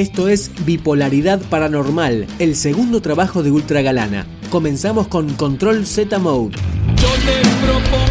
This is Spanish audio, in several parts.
Esto es Bipolaridad Paranormal, el segundo trabajo de Ultra Galana. Comenzamos con Control Z Mode. Yo propongo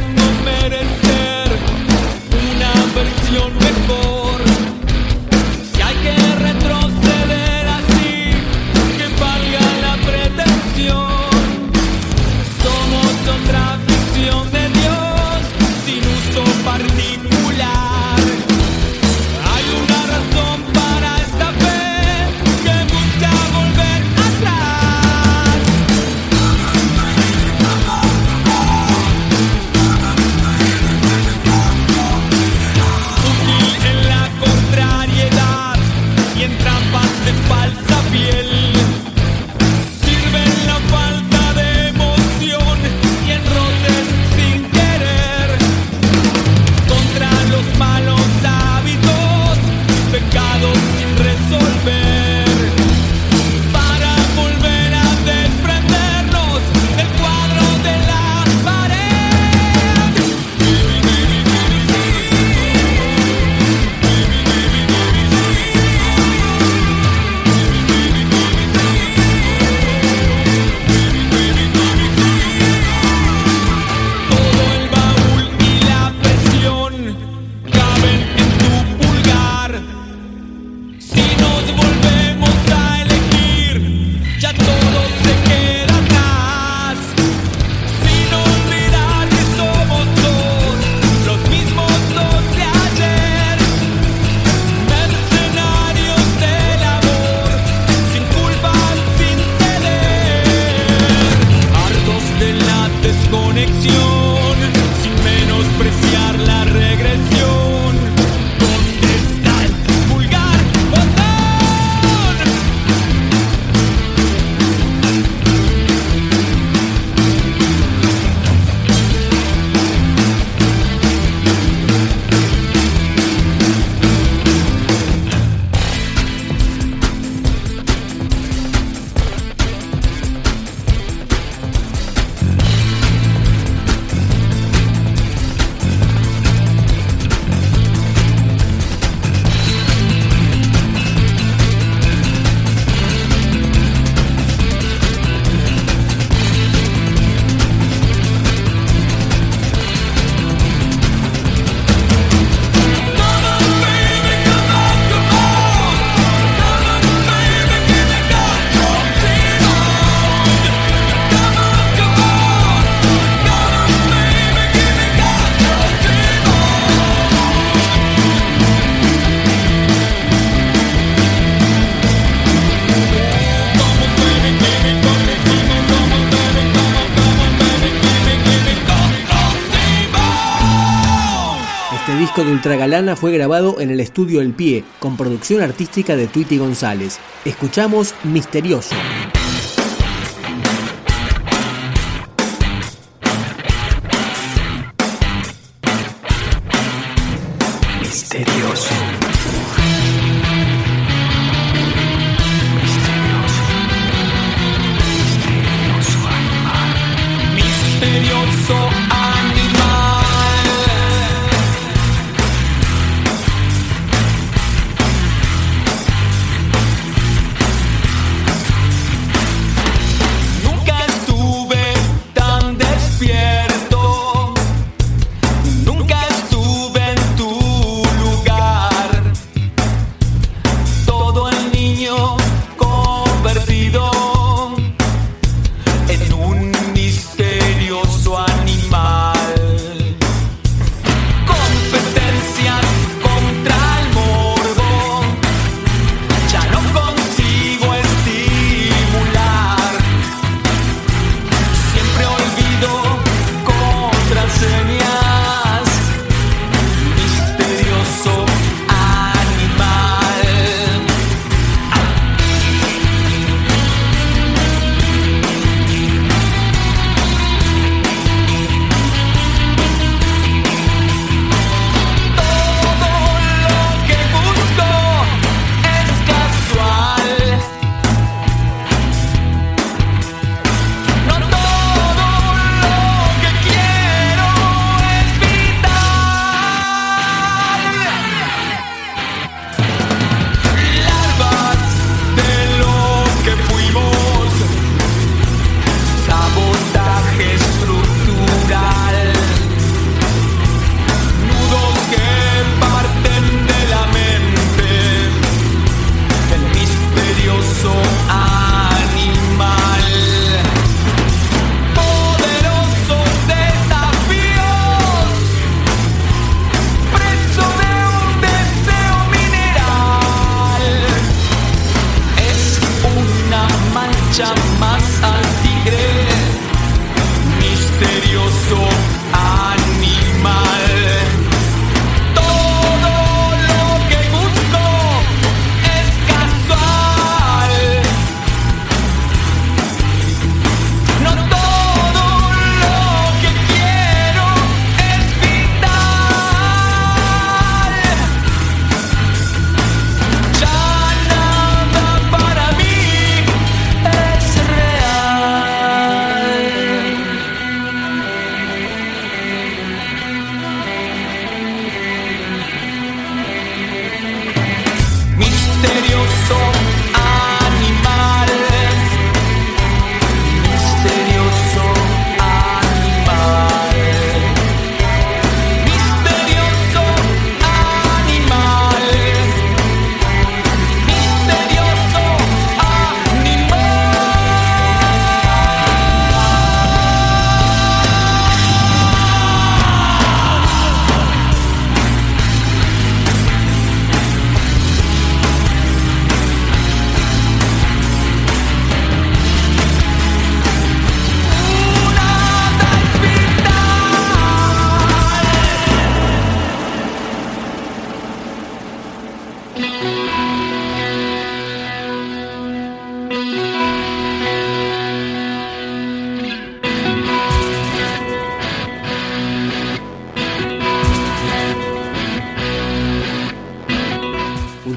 disco de Ultra Galana fue grabado en el estudio El Pie, con producción artística de Tweety González. Escuchamos. Misterioso.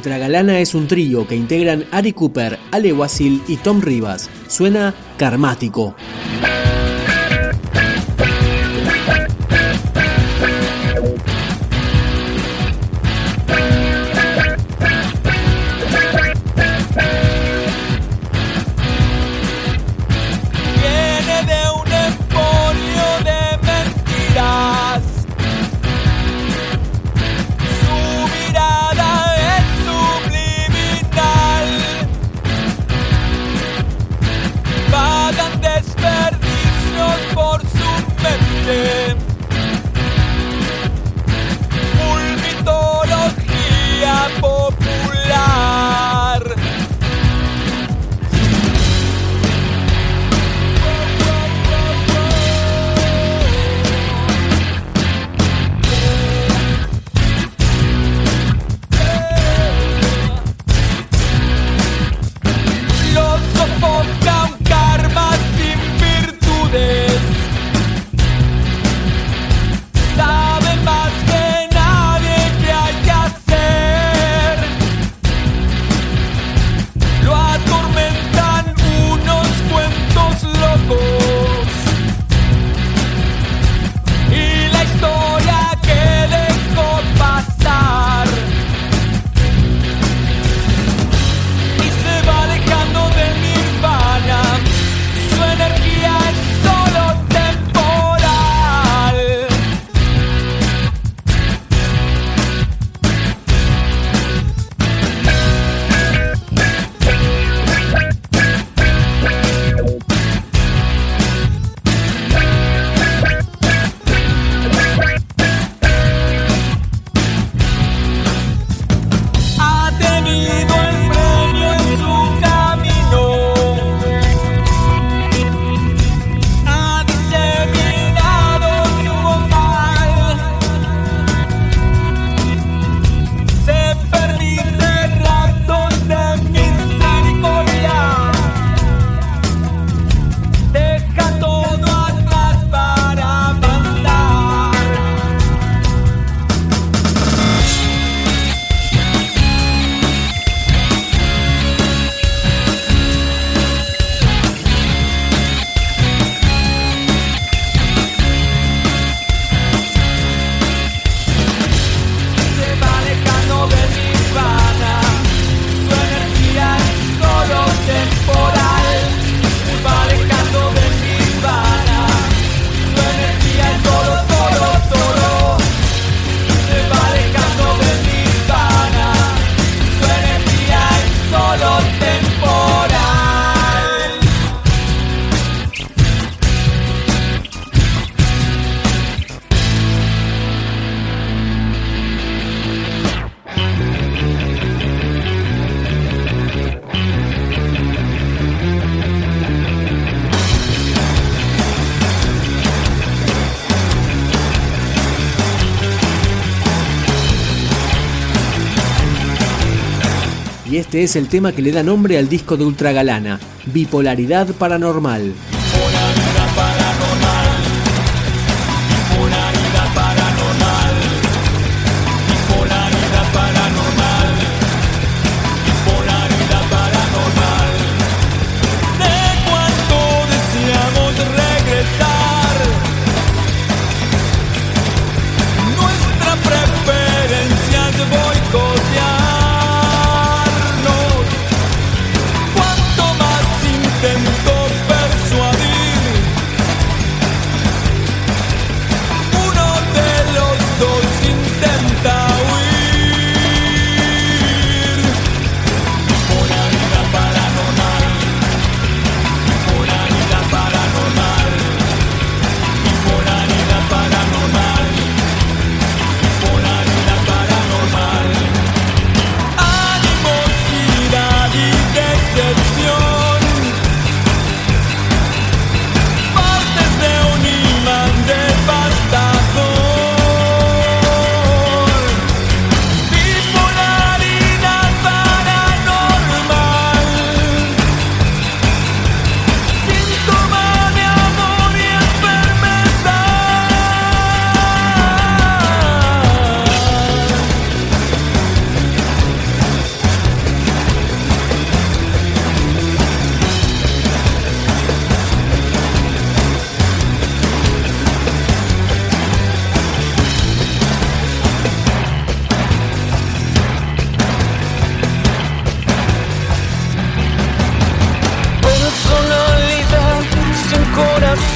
Ultragalana es un trío que integran Ari Cooper, Ale Wasil y Tom Rivas. Suena karmático. Y este es el tema que le da nombre al disco de Ultragalana, Bipolaridad Paranormal.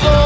for